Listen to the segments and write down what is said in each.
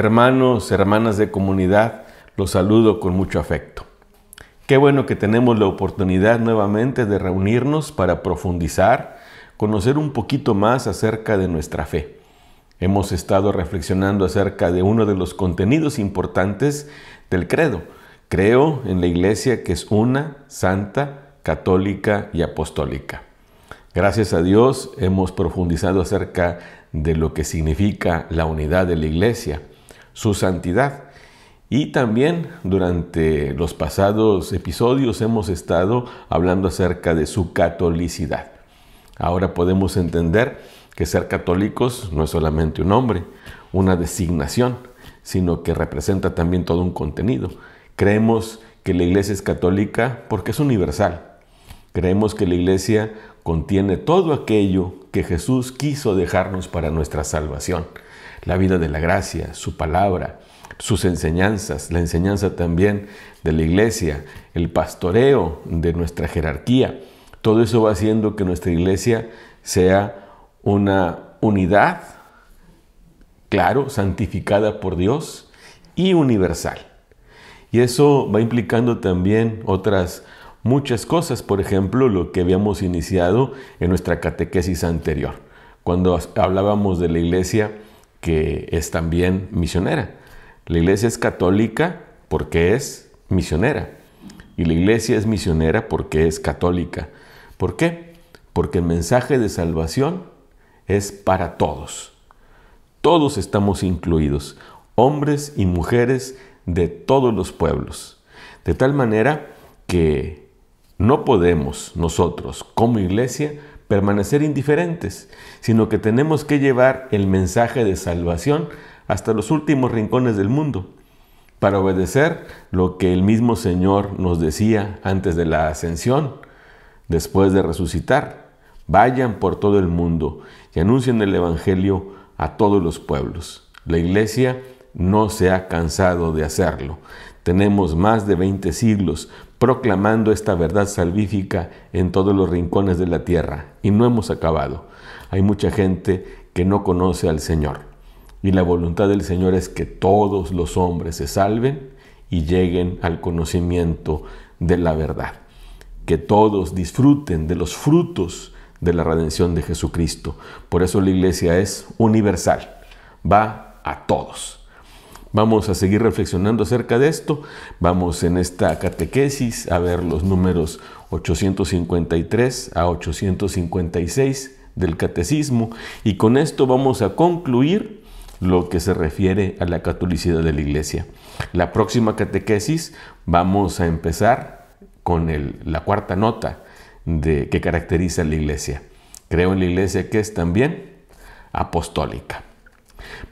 Hermanos, hermanas de comunidad, los saludo con mucho afecto. Qué bueno que tenemos la oportunidad nuevamente de reunirnos para profundizar, conocer un poquito más acerca de nuestra fe. Hemos estado reflexionando acerca de uno de los contenidos importantes del credo. Creo en la iglesia que es una, santa, católica y apostólica. Gracias a Dios hemos profundizado acerca de lo que significa la unidad de la iglesia su santidad. Y también durante los pasados episodios hemos estado hablando acerca de su catolicidad. Ahora podemos entender que ser católicos no es solamente un nombre, una designación, sino que representa también todo un contenido. Creemos que la iglesia es católica porque es universal. Creemos que la iglesia contiene todo aquello que Jesús quiso dejarnos para nuestra salvación la vida de la gracia, su palabra, sus enseñanzas, la enseñanza también de la iglesia, el pastoreo de nuestra jerarquía. Todo eso va haciendo que nuestra iglesia sea una unidad, claro, santificada por Dios y universal. Y eso va implicando también otras muchas cosas, por ejemplo, lo que habíamos iniciado en nuestra catequesis anterior, cuando hablábamos de la iglesia que es también misionera. La iglesia es católica porque es misionera. Y la iglesia es misionera porque es católica. ¿Por qué? Porque el mensaje de salvación es para todos. Todos estamos incluidos, hombres y mujeres de todos los pueblos. De tal manera que no podemos nosotros como iglesia permanecer indiferentes, sino que tenemos que llevar el mensaje de salvación hasta los últimos rincones del mundo, para obedecer lo que el mismo Señor nos decía antes de la ascensión, después de resucitar. Vayan por todo el mundo y anuncien el Evangelio a todos los pueblos. La iglesia no se ha cansado de hacerlo. Tenemos más de 20 siglos proclamando esta verdad salvífica en todos los rincones de la tierra. Y no hemos acabado. Hay mucha gente que no conoce al Señor. Y la voluntad del Señor es que todos los hombres se salven y lleguen al conocimiento de la verdad. Que todos disfruten de los frutos de la redención de Jesucristo. Por eso la iglesia es universal. Va a todos. Vamos a seguir reflexionando acerca de esto. Vamos en esta catequesis a ver los números 853 a 856 del catecismo y con esto vamos a concluir lo que se refiere a la catolicidad de la iglesia. La próxima catequesis vamos a empezar con la cuarta nota que caracteriza a la iglesia. Creo en la iglesia que es también apostólica.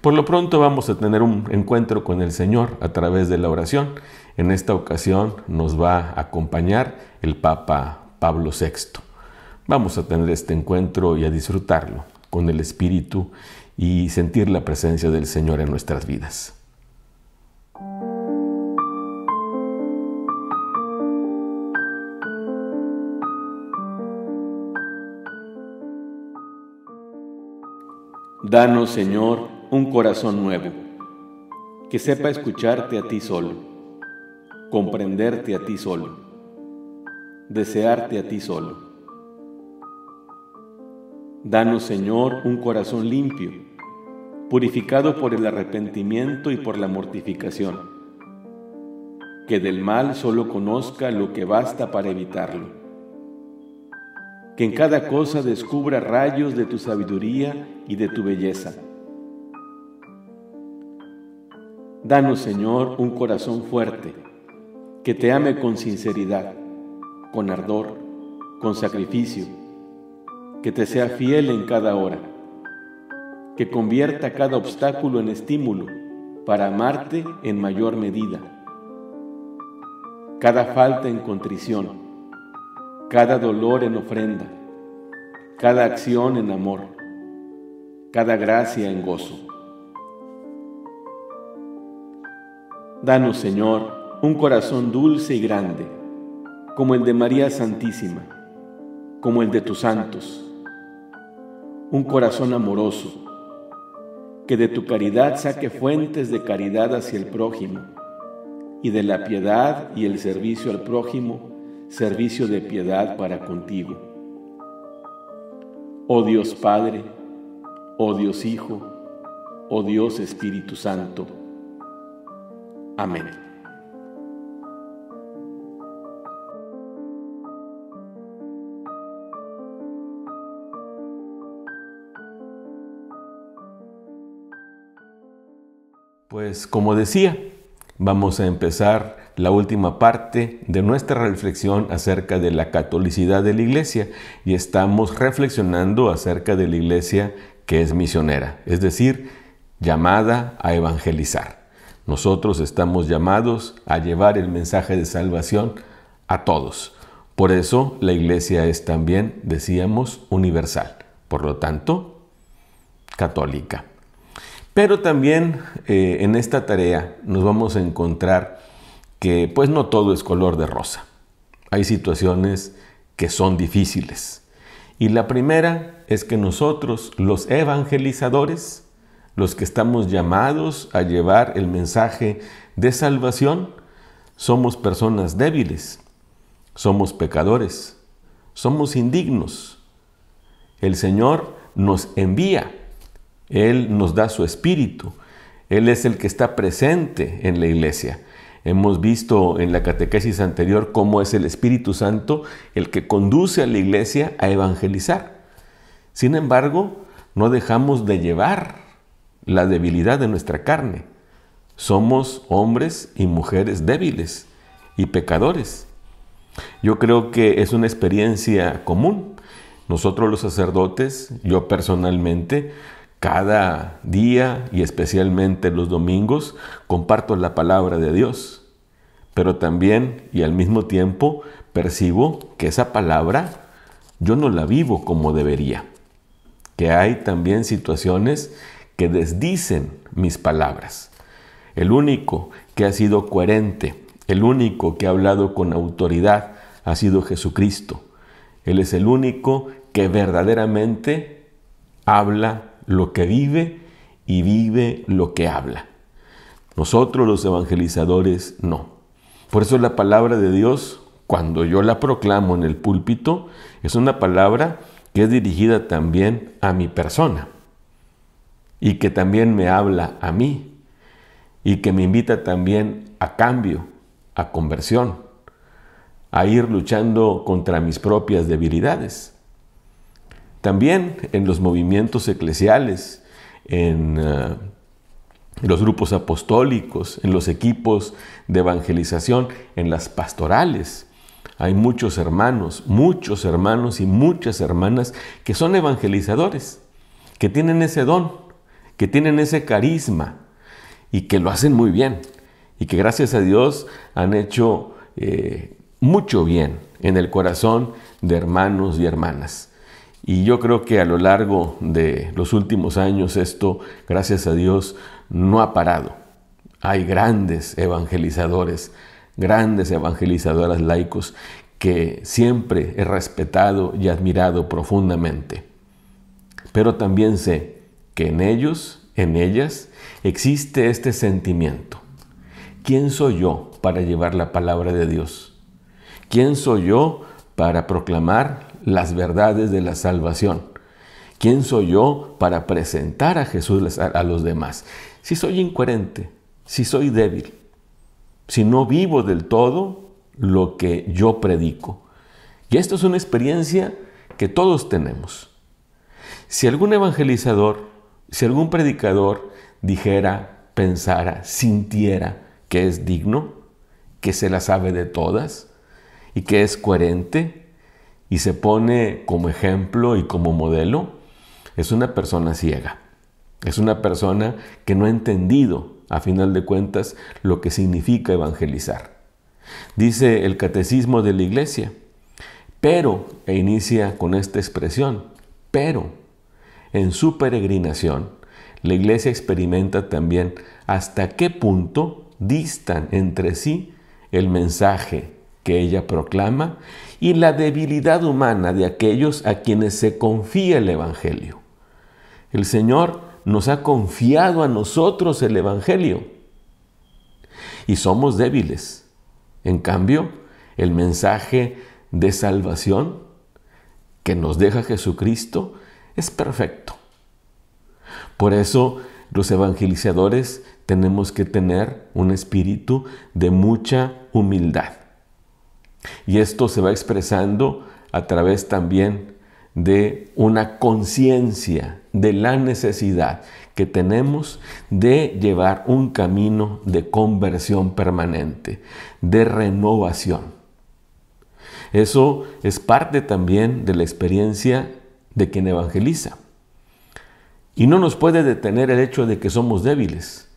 Por lo pronto vamos a tener un encuentro con el Señor a través de la oración. En esta ocasión nos va a acompañar el Papa Pablo VI. Vamos a tener este encuentro y a disfrutarlo con el Espíritu y sentir la presencia del Señor en nuestras vidas. Danos, Señor, un corazón nuevo, que sepa escucharte a ti solo, comprenderte a ti solo, desearte a ti solo. Danos, Señor, un corazón limpio, purificado por el arrepentimiento y por la mortificación, que del mal solo conozca lo que basta para evitarlo, que en cada cosa descubra rayos de tu sabiduría y de tu belleza Danos, Señor, un corazón fuerte, que te ame con sinceridad, con ardor, con sacrificio, que te sea fiel en cada hora, que convierta cada obstáculo en estímulo para amarte en mayor medida, cada falta en contrición, cada dolor en ofrenda, cada acción en amor, cada gracia en gozo. Danos, Señor, un corazón dulce y grande, como el de María Santísima, como el de tus santos, un corazón amoroso, que de tu caridad saque fuentes de caridad hacia el prójimo, y de la piedad y el servicio al prójimo, servicio de piedad para contigo. Oh Dios Padre, oh Dios Hijo, oh Dios Espíritu Santo. Amén. Pues como decía, vamos a empezar la última parte de nuestra reflexión acerca de la catolicidad de la iglesia y estamos reflexionando acerca de la iglesia que es misionera, es decir, llamada a evangelizar. Nosotros estamos llamados a llevar el mensaje de salvación a todos. Por eso la iglesia es también, decíamos, universal. Por lo tanto, católica. Pero también eh, en esta tarea nos vamos a encontrar que pues no todo es color de rosa. Hay situaciones que son difíciles. Y la primera es que nosotros, los evangelizadores, los que estamos llamados a llevar el mensaje de salvación, somos personas débiles, somos pecadores, somos indignos. El Señor nos envía él nos da su espíritu. Él es el que está presente en la iglesia. Hemos visto en la catequesis anterior cómo es el Espíritu Santo el que conduce a la iglesia a evangelizar. Sin embargo, no dejamos de llevar la debilidad de nuestra carne. Somos hombres y mujeres débiles y pecadores. Yo creo que es una experiencia común. Nosotros los sacerdotes, yo personalmente, cada día y especialmente los domingos comparto la palabra de Dios, pero también y al mismo tiempo percibo que esa palabra yo no la vivo como debería, que hay también situaciones que desdicen mis palabras. El único que ha sido coherente, el único que ha hablado con autoridad ha sido Jesucristo. Él es el único que verdaderamente habla lo que vive y vive lo que habla. Nosotros los evangelizadores no. Por eso la palabra de Dios, cuando yo la proclamo en el púlpito, es una palabra que es dirigida también a mi persona y que también me habla a mí y que me invita también a cambio, a conversión, a ir luchando contra mis propias debilidades. También en los movimientos eclesiales, en eh, los grupos apostólicos, en los equipos de evangelización, en las pastorales. Hay muchos hermanos, muchos hermanos y muchas hermanas que son evangelizadores, que tienen ese don, que tienen ese carisma y que lo hacen muy bien y que gracias a Dios han hecho eh, mucho bien en el corazón de hermanos y hermanas. Y yo creo que a lo largo de los últimos años esto, gracias a Dios, no ha parado. Hay grandes evangelizadores, grandes evangelizadoras laicos que siempre he respetado y admirado profundamente. Pero también sé que en ellos, en ellas, existe este sentimiento. ¿Quién soy yo para llevar la palabra de Dios? ¿Quién soy yo para proclamar las verdades de la salvación. ¿Quién soy yo para presentar a Jesús a los demás? Si soy incoherente, si soy débil, si no vivo del todo lo que yo predico. Y esto es una experiencia que todos tenemos. Si algún evangelizador, si algún predicador dijera, pensara, sintiera que es digno, que se la sabe de todas y que es coherente, y se pone como ejemplo y como modelo, es una persona ciega. Es una persona que no ha entendido, a final de cuentas, lo que significa evangelizar. Dice el catecismo de la iglesia, pero, e inicia con esta expresión, pero, en su peregrinación, la iglesia experimenta también hasta qué punto distan entre sí el mensaje que ella proclama y la debilidad humana de aquellos a quienes se confía el Evangelio. El Señor nos ha confiado a nosotros el Evangelio. Y somos débiles. En cambio, el mensaje de salvación que nos deja Jesucristo es perfecto. Por eso los evangelizadores tenemos que tener un espíritu de mucha humildad. Y esto se va expresando a través también de una conciencia de la necesidad que tenemos de llevar un camino de conversión permanente, de renovación. Eso es parte también de la experiencia de quien evangeliza. Y no nos puede detener el hecho de que somos débiles,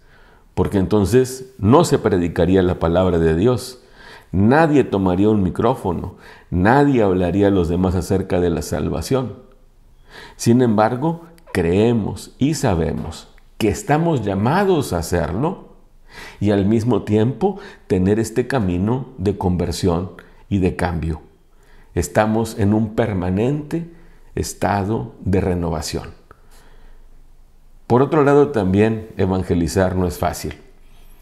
porque entonces no se predicaría la palabra de Dios. Nadie tomaría un micrófono, nadie hablaría a los demás acerca de la salvación. Sin embargo, creemos y sabemos que estamos llamados a hacerlo y al mismo tiempo tener este camino de conversión y de cambio. Estamos en un permanente estado de renovación. Por otro lado, también evangelizar no es fácil.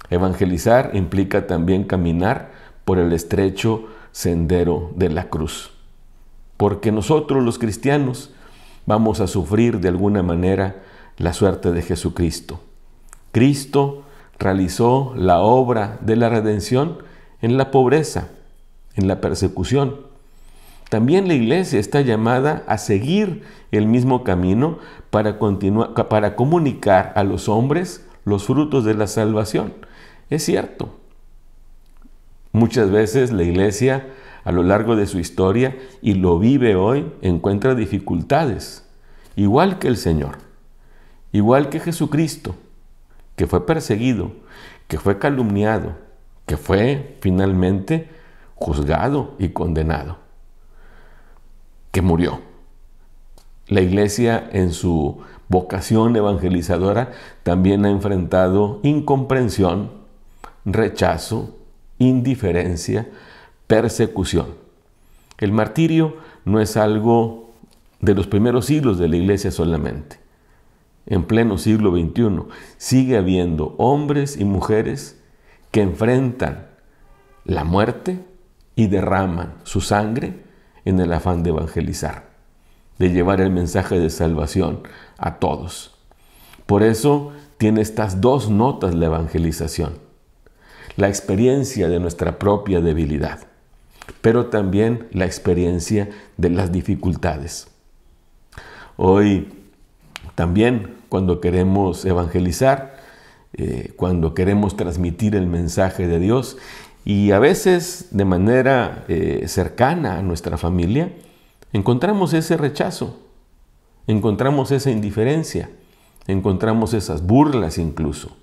Evangelizar implica también caminar por el estrecho sendero de la cruz. Porque nosotros los cristianos vamos a sufrir de alguna manera la suerte de Jesucristo. Cristo realizó la obra de la redención en la pobreza, en la persecución. También la iglesia está llamada a seguir el mismo camino para, continuar, para comunicar a los hombres los frutos de la salvación. Es cierto. Muchas veces la iglesia a lo largo de su historia y lo vive hoy encuentra dificultades, igual que el Señor, igual que Jesucristo, que fue perseguido, que fue calumniado, que fue finalmente juzgado y condenado, que murió. La iglesia en su vocación evangelizadora también ha enfrentado incomprensión, rechazo, indiferencia, persecución. El martirio no es algo de los primeros siglos de la iglesia solamente. En pleno siglo XXI sigue habiendo hombres y mujeres que enfrentan la muerte y derraman su sangre en el afán de evangelizar, de llevar el mensaje de salvación a todos. Por eso tiene estas dos notas la evangelización. La experiencia de nuestra propia debilidad, pero también la experiencia de las dificultades. Hoy también cuando queremos evangelizar, eh, cuando queremos transmitir el mensaje de Dios, y a veces de manera eh, cercana a nuestra familia, encontramos ese rechazo, encontramos esa indiferencia, encontramos esas burlas incluso.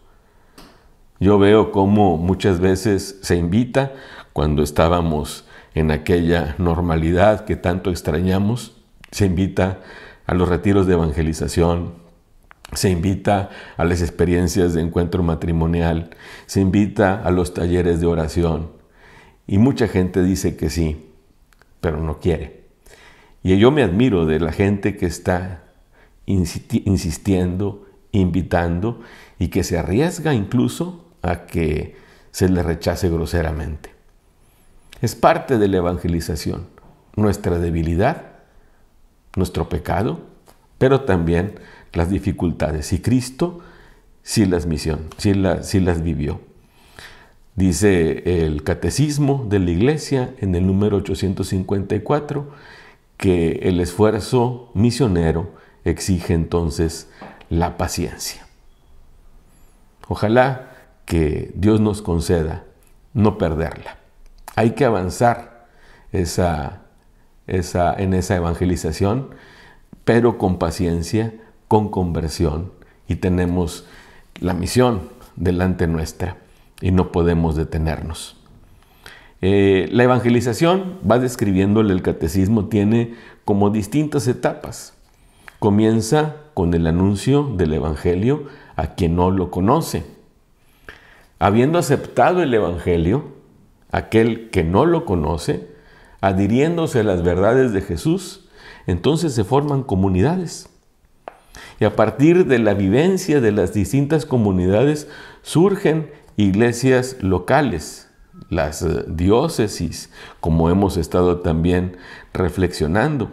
Yo veo cómo muchas veces se invita, cuando estábamos en aquella normalidad que tanto extrañamos, se invita a los retiros de evangelización, se invita a las experiencias de encuentro matrimonial, se invita a los talleres de oración. Y mucha gente dice que sí, pero no quiere. Y yo me admiro de la gente que está insistiendo, invitando y que se arriesga incluso a que se le rechace groseramente. Es parte de la evangelización, nuestra debilidad, nuestro pecado, pero también las dificultades. Y Cristo sí las, misión, sí, sí las vivió. Dice el Catecismo de la Iglesia en el número 854 que el esfuerzo misionero exige entonces la paciencia. Ojalá que Dios nos conceda no perderla. Hay que avanzar esa, esa, en esa evangelización, pero con paciencia, con conversión y tenemos la misión delante nuestra y no podemos detenernos. Eh, la evangelización, va describiéndole el catecismo, tiene como distintas etapas. Comienza con el anuncio del Evangelio a quien no lo conoce. Habiendo aceptado el Evangelio, aquel que no lo conoce, adhiriéndose a las verdades de Jesús, entonces se forman comunidades Y a partir de la vivencia de las distintas comunidades surgen iglesias locales, las eh, diócesis, como hemos estado también reflexionando.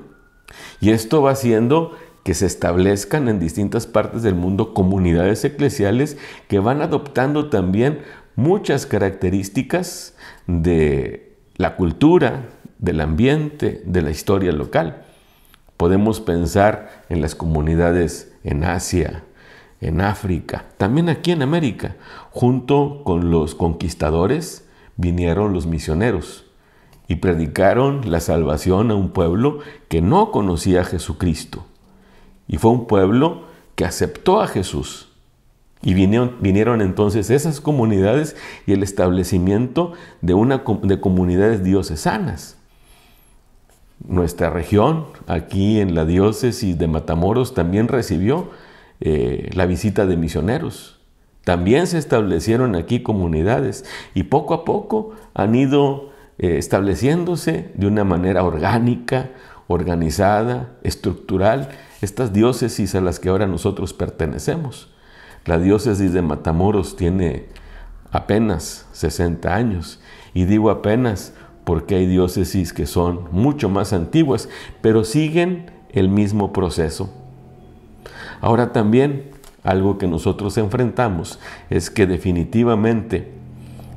Y esto va haciendo que se establezcan en distintas partes del mundo comunidades eclesiales que van adoptando también muchas características de la cultura, del ambiente, de la historia local. Podemos pensar en las comunidades en Asia, en África, también aquí en América. Junto con los conquistadores vinieron los misioneros y predicaron la salvación a un pueblo que no conocía a Jesucristo. Y fue un pueblo que aceptó a Jesús. Y vinieron, entonces esas comunidades y el establecimiento de, una, de comunidades diocesanas. Nuestra región, aquí en la diócesis de Matamoros, también recibió eh, la visita de misioneros. También se establecieron aquí comunidades y poco a poco han ido eh, estableciéndose de una manera orgánica, organizada, estructural, estas diócesis a las que ahora nosotros pertenecemos. La diócesis de Matamoros tiene apenas 60 años. Y digo apenas porque hay diócesis que son mucho más antiguas, pero siguen el mismo proceso. Ahora también algo que nosotros enfrentamos es que definitivamente,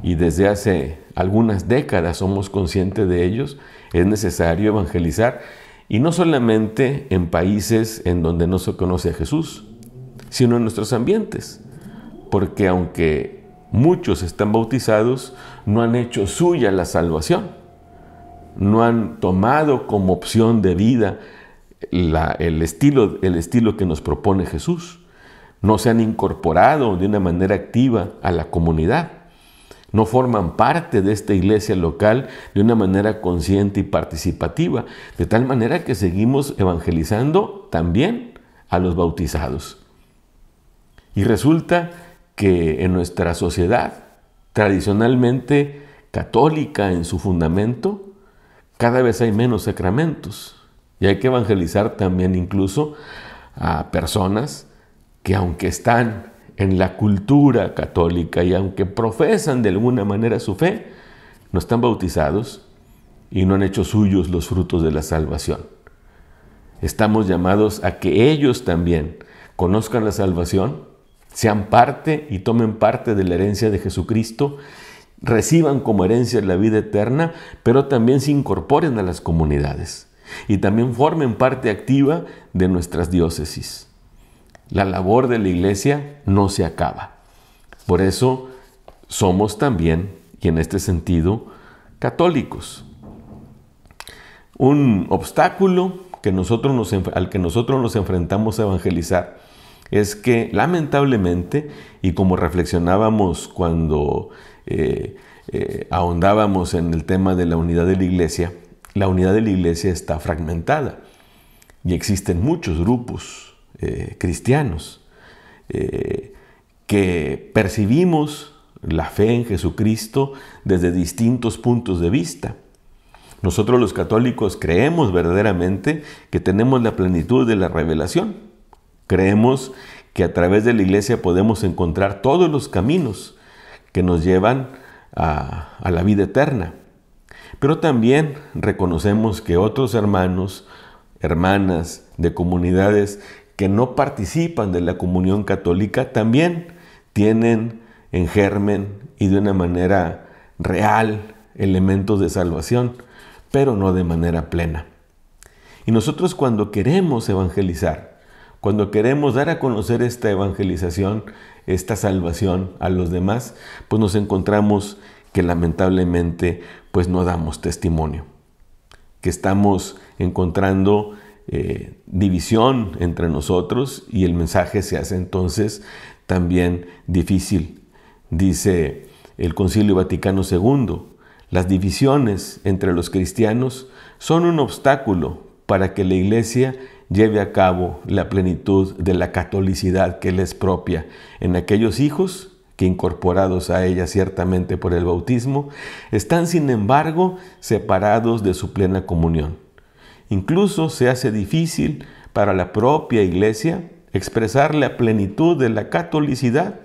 y desde hace algunas décadas somos conscientes de ellos, es necesario evangelizar, y no solamente en países en donde no se conoce a Jesús, sino en nuestros ambientes. Porque aunque muchos están bautizados, no han hecho suya la salvación. No han tomado como opción de vida el, estilo, el estilo que nos propone Jesús. No se han incorporado de una manera activa a la comunidad. No forman parte de esta iglesia local de una manera consciente y participativa. De tal manera que seguimos evangelizando también a los bautizados. Y resulta que en nuestra sociedad, tradicionalmente católica en su fundamento, cada vez hay menos sacramentos. Y hay que evangelizar también incluso a personas que aunque están en la cultura católica y aunque profesan de alguna manera su fe, no están bautizados y no han hecho suyos los frutos de la salvación. Estamos llamados a que ellos también conozcan la salvación sean parte y tomen parte de la herencia de Jesucristo, reciban como herencia la vida eterna, pero también se incorporen a las comunidades y también formen parte activa de nuestras diócesis. La labor de la iglesia no se acaba. Por eso somos también, y en este sentido, católicos. Un obstáculo al que nosotros nos enfrentamos a evangelizar es que lamentablemente, y como reflexionábamos cuando eh, eh, ahondábamos en el tema de la unidad de la iglesia, la unidad de la iglesia está fragmentada y existen muchos grupos eh, cristianos que percibimos la fe en Jesucristo desde distintos puntos de vista. Nosotros los católicos creemos verdaderamente que tenemos la plenitud de la revelación Creemos que a través de la iglesia podemos encontrar todos los caminos que nos llevan a, la vida eterna. Pero también reconocemos que otros hermanos, hermanas de comunidades que no participan de la comunión católica también tienen en germen y de una manera real elementos de salvación, pero no de manera plena. Y nosotros cuando queremos evangelizar, cuando queremos dar a conocer esta evangelización, esta salvación a los demás, pues nos encontramos que lamentablemente pues no damos testimonio, que estamos encontrando eh, división entre nosotros y el mensaje se hace entonces también difícil. Dice el Concilio Vaticano II, las divisiones entre los cristianos son un obstáculo para que la Iglesia lleve a cabo la plenitud de la catolicidad que le es propia en aquellos hijos que incorporados a ella ciertamente por el bautismo, están sin embargo separados de su plena comunión. Incluso se hace difícil para la propia iglesia expresar la plenitud de la catolicidad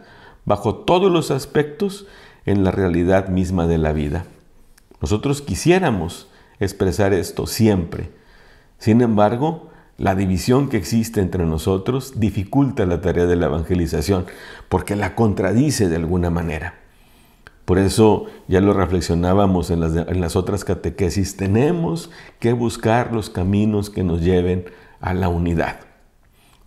bajo todos los aspectos en la realidad misma de la vida. Nosotros quisiéramos expresar esto siempre. Sin embargo, la división que existe entre nosotros dificulta la tarea de la evangelización porque la contradice de alguna manera. Por eso ya lo reflexionábamos en las, otras catequesis, tenemos que buscar los caminos que nos lleven a la unidad.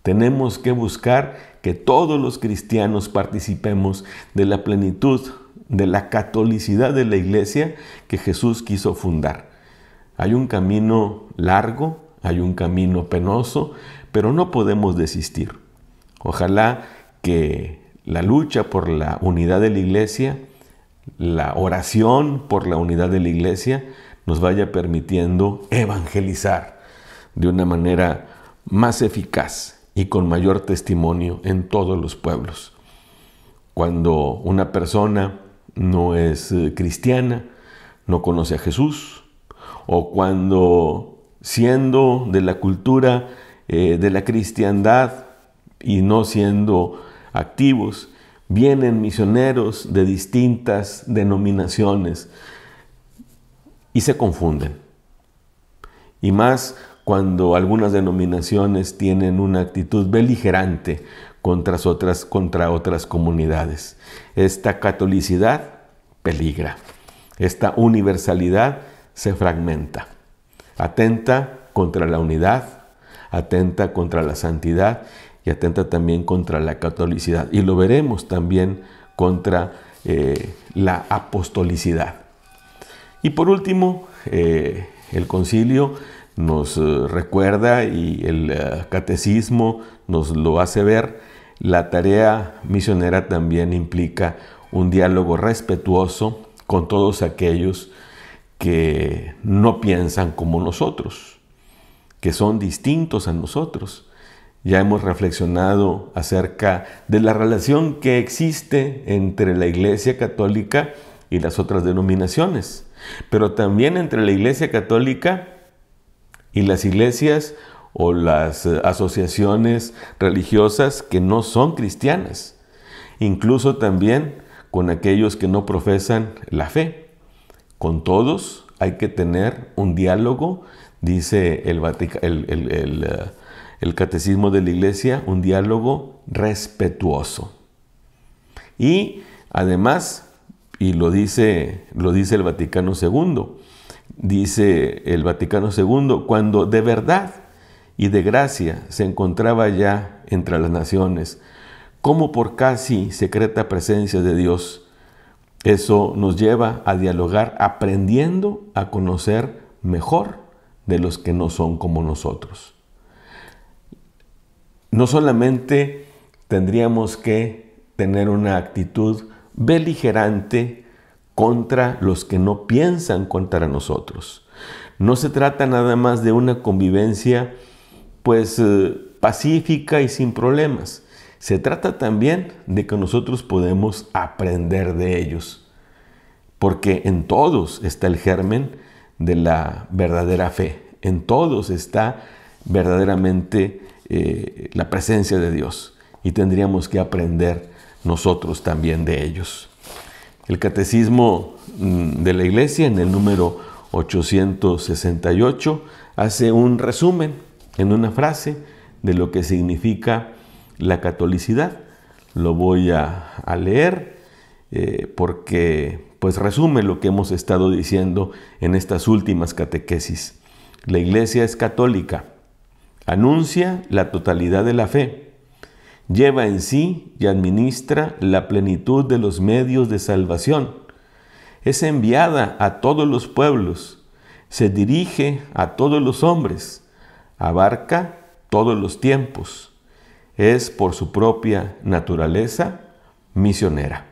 Tenemos que buscar que todos los cristianos participemos de la plenitud, de la catolicidad de la iglesia que Jesús quiso fundar. Hay un camino largo, hay un camino penoso, pero no podemos desistir. Ojalá que la lucha por la unidad de la iglesia, la oración por la unidad de la iglesia, nos vaya permitiendo evangelizar de una manera más eficaz y con mayor testimonio en todos los pueblos. Cuando una persona no es eh, cristiana, no conoce a Jesús, o cuando siendo de la cultura eh, de la cristiandad y no siendo activos, vienen misioneros de distintas denominaciones y se confunden. Y más cuando algunas denominaciones tienen una actitud beligerante contra otras, contra otras comunidades. Esta catolicidad peligra. Esta universalidad se fragmenta. Atenta contra la unidad, atenta contra la santidad y atenta también contra la catolicidad. Y lo veremos también contra eh, la apostolicidad. Y por último, eh, el concilio nos eh, recuerda y el catecismo nos lo hace ver, la tarea misionera también implica un diálogo respetuoso con todos aquellos que no piensan como nosotros, que son distintos a nosotros. Ya hemos reflexionado acerca de la relación que existe entre la Iglesia Católica y las otras denominaciones, pero también entre la Iglesia Católica y las iglesias o las eh, asociaciones religiosas que no son cristianas, incluso también con aquellos que no profesan la fe. Con todos hay que tener un diálogo, dice el, eh, el, Catecismo de la Iglesia, un diálogo respetuoso. Y además, y lo dice, lo dice el Vaticano II, dice el Vaticano II, cuando de verdad y de gracia se encontraba ya entre las naciones, como por casi secreta presencia de Dios. Eso nos lleva a dialogar aprendiendo a conocer mejor de los que no son como nosotros. No solamente tendríamos que tener una actitud beligerante contra los que no piensan contra nosotros. No se trata nada más de una convivencia pues eh, pacífica y sin problemas, se trata también de que nosotros podemos aprender de ellos, porque en todos está el germen de la verdadera fe, en todos está verdaderamente eh, la presencia de Dios y tendríamos que aprender nosotros también de ellos. El catecismo mm, de la iglesia en el número 868 hace un resumen en una frase de lo que significa la catolicidad. Lo voy a, leer eh, porque pues resume lo que hemos estado diciendo en estas últimas catequesis. La iglesia es católica, anuncia la totalidad de la fe, lleva en sí y administra la plenitud de los medios de salvación, es enviada a todos los pueblos, se dirige a todos los hombres, abarca todos los tiempos, es por su propia naturaleza misionera.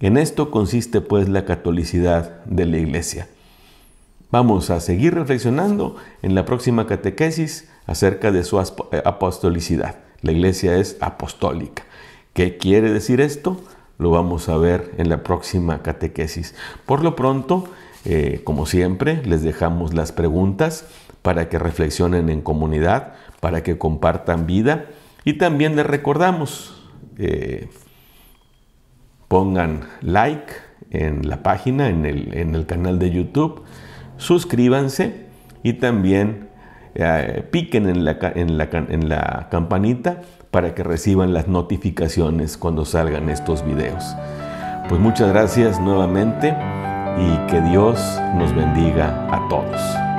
En esto consiste pues la catolicidad de la Iglesia. Vamos a seguir reflexionando en la próxima catequesis acerca de su eh, apostolicidad. La Iglesia es apostólica. ¿Qué quiere decir esto? Lo vamos a ver en la próxima catequesis. Por lo pronto, eh, como siempre, les dejamos las preguntas para que reflexionen en comunidad, para que compartan vida Y también les recordamos, eh, pongan like en la página, en el, canal de YouTube, suscríbanse y también eh, piquen en la, en la campanita para que reciban las notificaciones cuando salgan estos videos. Pues muchas gracias nuevamente y que Dios nos bendiga a todos.